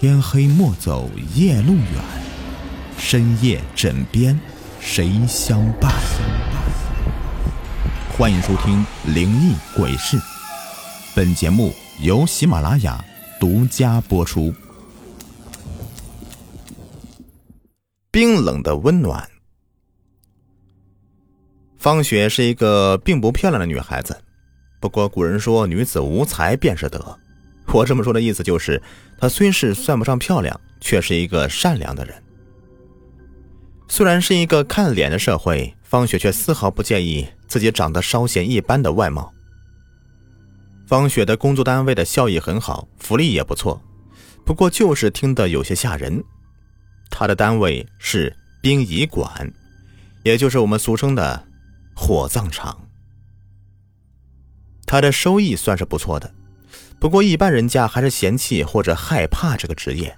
天黑莫走夜路远，深夜枕边谁相伴？欢迎收听《灵异鬼事》，本节目由喜马拉雅独家播出。冰冷的温暖。方雪是一个并不漂亮的女孩子，不过古人说女子无才便是德。我这么说的意思就是，她虽是算不上漂亮，却是一个善良的人。虽然是一个看脸的社会，方雪却丝毫不介意自己长得稍显一般的外貌。方雪的工作单位的效益很好，福利也不错，不过就是听得有些吓人。她的单位是殡仪馆，也就是我们俗称的火葬场。她的收益算是不错的。不过，一般人家还是嫌弃或者害怕这个职业。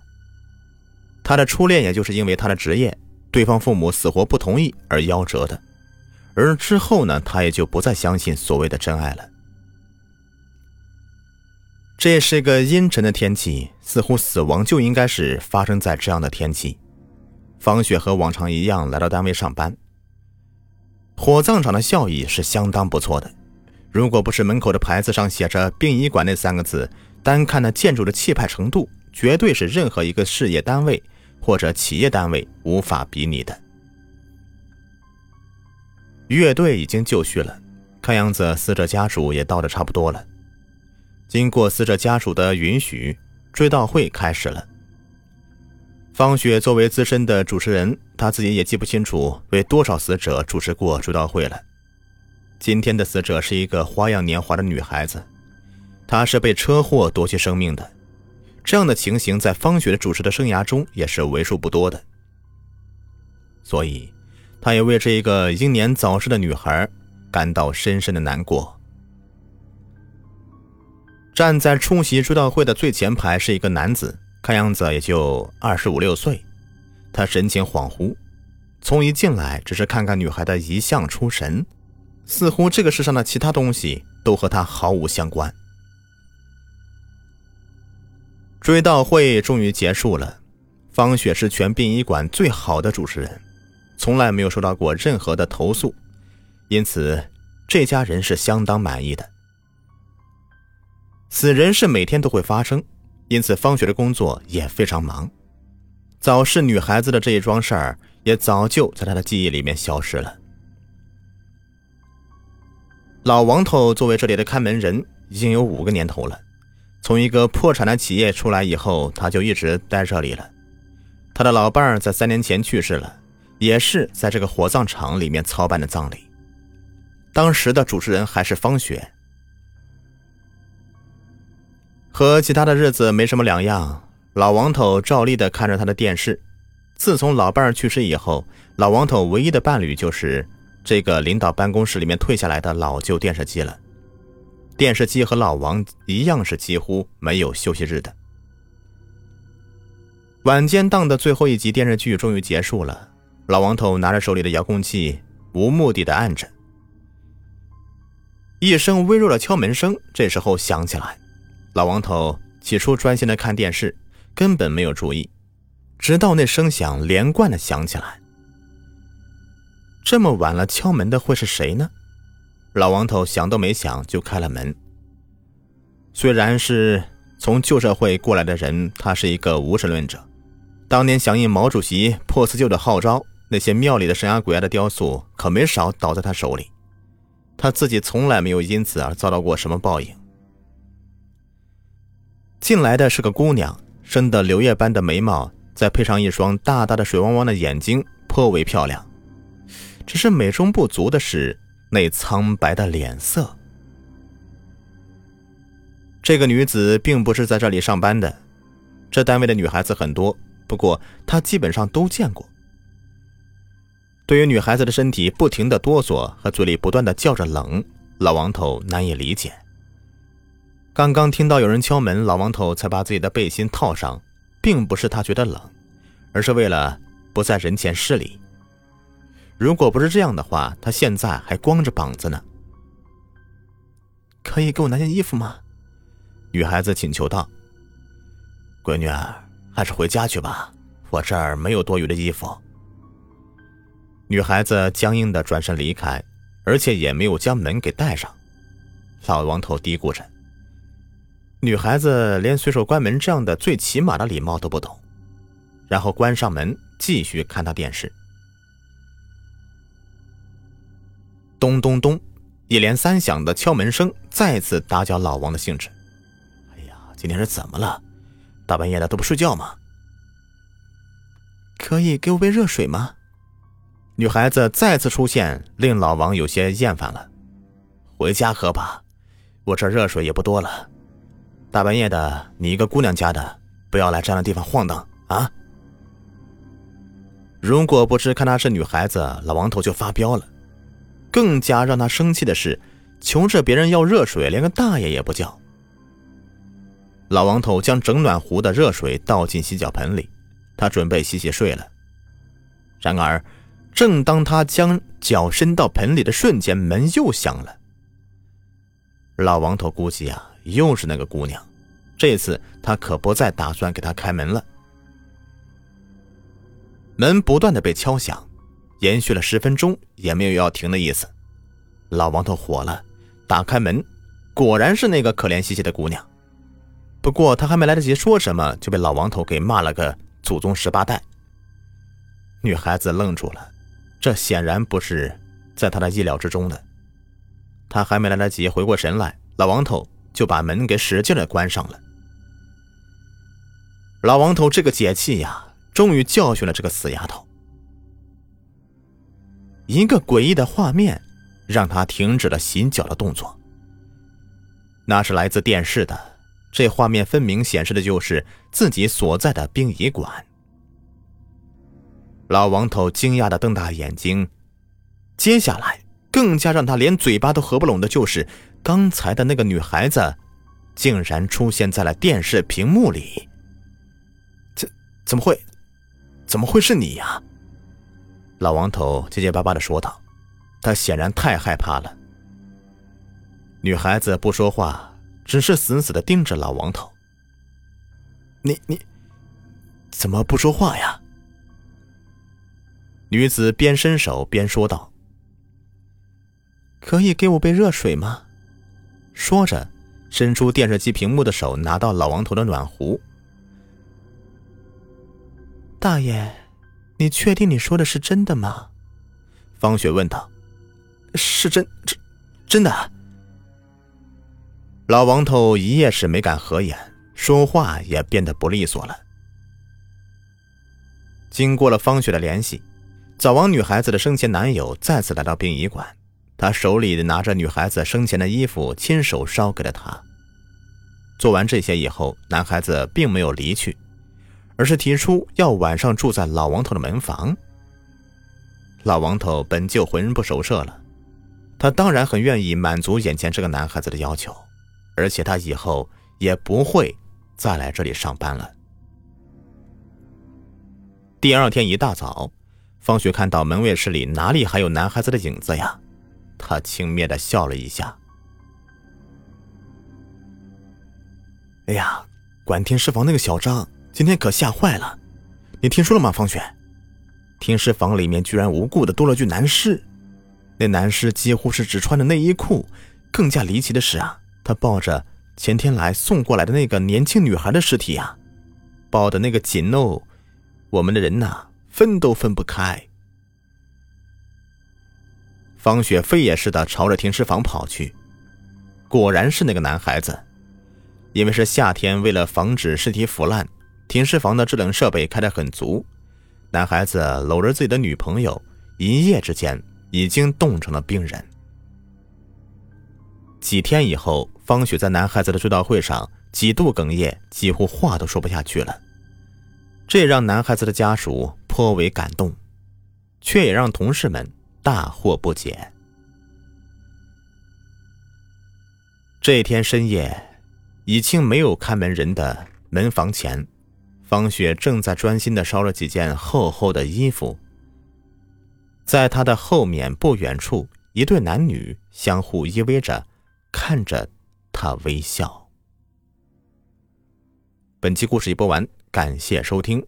他的初恋也就是因为他的职业，对方父母死活不同意而夭折的。而之后呢，他也就不再相信所谓的真爱了。这是个阴沉的天气，似乎死亡就应该是发生在这样的天气。方雪和往常一样来到单位上班。火葬场的效益是相当不错的。如果不是门口的牌子上写着“殡仪馆”那三个字，单看那建筑的气派程度，绝对是任何一个事业单位或者企业单位无法比拟的。乐队已经就绪了，看样子死者家属也到的差不多了。经过死者家属的允许，追悼会开始了。方雪作为资深的主持人，她自己也记不清楚为多少死者主持过追悼会了。今天的死者是一个花样年华的女孩子，她是被车祸夺去生命的。这样的情形在方雪的主持的生涯中也是为数不多的，所以，他也为这一个英年早逝的女孩感到深深的难过。站在出席追悼会的最前排是一个男子，看样子也就二十五六岁，他神情恍惚，从一进来只是看看女孩的遗像出神。似乎这个世上的其他东西都和他毫无相关。追悼会终于结束了，方雪是全殡仪馆最好的主持人，从来没有收到过任何的投诉，因此这家人是相当满意的。死人是每天都会发生，因此方雪的工作也非常忙。早逝女孩子的这一桩事儿也早就在她的记忆里面消失了。老王头作为这里的看门人，已经有五个年头了。从一个破产的企业出来以后，他就一直待这里了。他的老伴儿在三年前去世了，也是在这个火葬场里面操办的葬礼。当时的主持人还是方雪，和其他的日子没什么两样。老王头照例的看着他的电视。自从老伴儿去世以后，老王头唯一的伴侣就是。这个领导办公室里面退下来的老旧电视机了，电视机和老王一样是几乎没有休息日的。晚间档的最后一集电视剧终于结束了，老王头拿着手里的遥控器，无目的的按着。一声微弱的敲门声这时候响起来，老王头起初专心的看电视，根本没有注意，直到那声响连贯的响起来。这么晚了，敲门的会是谁呢？老王头想都没想就开了门。虽然是从旧社会过来的人，他是一个无神论者。当年响应毛主席破四旧的号召，那些庙里的神啊鬼啊的雕塑可没少倒在他手里。他自己从来没有因此而遭到过什么报应。进来的是个姑娘，生的柳叶般的眉毛，再配上一双大大的水汪汪的眼睛，颇为漂亮。只是美中不足的是那苍白的脸色。这个女子并不是在这里上班的，这单位的女孩子很多，不过她基本上都见过。对于女孩子的身体不停的哆嗦和嘴里不断的叫着冷，老王头难以理解。刚刚听到有人敲门，老王头才把自己的背心套上，并不是他觉得冷，而是为了不在人前失礼。如果不是这样的话，他现在还光着膀子呢。可以给我拿件衣服吗？女孩子请求道。闺女，还是回家去吧，我这儿没有多余的衣服。女孩子僵硬的转身离开，而且也没有将门给带上。老王头嘀咕着：“女孩子连随手关门这样的最起码的礼貌都不懂。”然后关上门，继续看他电视。咚咚咚，一连三响的敲门声再次打搅老王的兴致。哎呀，今天是怎么了？大半夜的都不睡觉吗？可以给我杯热水吗？女孩子再次出现，令老王有些厌烦了。回家喝吧，我这热水也不多了。大半夜的，你一个姑娘家的，不要来这样的地方晃荡啊！如果不是看她是女孩子，老王头就发飙了。更加让他生气的是，求着别人要热水，连个大爷也不叫。老王头将整暖壶的热水倒进洗脚盆里，他准备洗洗睡了。然而，正当他将脚伸到盆里的瞬间，门又响了。老王头估计啊，又是那个姑娘，这次他可不再打算给她开门了。门不断的被敲响，延续了十分钟，也没有要停的意思。老王头火了，打开门，果然是那个可怜兮兮的姑娘。不过他还没来得及说什么，就被老王头给骂了个祖宗十八代。女孩子愣住了，这显然不是在他的意料之中的。他还没来得及回过神来，老王头就把门给使劲的关上了。老王头这个解气呀！终于教训了这个死丫头。一个诡异的画面让他停止了洗脚的动作。那是来自电视的，这画面分明显示的就是自己所在的殡仪馆。老王头惊讶的瞪大眼睛，接下来更加让他连嘴巴都合不拢的就是刚才的那个女孩子，竟然出现在了电视屏幕里。这怎么会？怎么会是你呀？老王头结结巴巴的说道，他显然太害怕了。女孩子不说话，只是死死的盯着老王头。你你，怎么不说话呀？女子边伸手边说道：“可以给我杯热水吗？”说着，伸出电视机屏幕的手，拿到老王头的暖壶。大爷，你确定你说的是真的吗？方雪问道。是真，真，真的。老王头一夜是没敢合眼，说话也变得不利索了。经过了方雪的联系，早亡女孩子的生前男友再次来到殡仪馆，他手里拿着女孩子生前的衣服，亲手烧给了她。做完这些以后，男孩子并没有离去。而是提出要晚上住在老王头的门房。老王头本就魂不守舍了，他当然很愿意满足眼前这个男孩子的要求，而且他以后也不会再来这里上班了。第二天一大早，方雪看到门卫室里哪里还有男孩子的影子呀？他轻蔑的笑了一下。哎呀，管停尸房那个小张。今天可吓坏了，你听说了吗，方雪？停尸房里面居然无故的多了具男尸，那男尸几乎是只穿着内衣裤。更加离奇的是啊，他抱着前天来送过来的那个年轻女孩的尸体呀，抱的那个紧哦，我们的人呐分都分不开。方雪飞也似的朝着停尸房跑去，果然是那个男孩子，因为是夏天，为了防止尸体腐烂。停尸房的制冷设备开得很足，男孩子搂着自己的女朋友，一夜之间已经冻成了冰人。几天以后，方雪在男孩子的追悼会上几度哽咽，几乎话都说不下去了，这让男孩子的家属颇为感动，却也让同事们大惑不解。这天深夜，已经没有看门人的门房前。方雪正在专心的烧了几件厚厚的衣服，在他的后面不远处，一对男女相互依偎着，看着他微笑。本期故事已播完，感谢收听。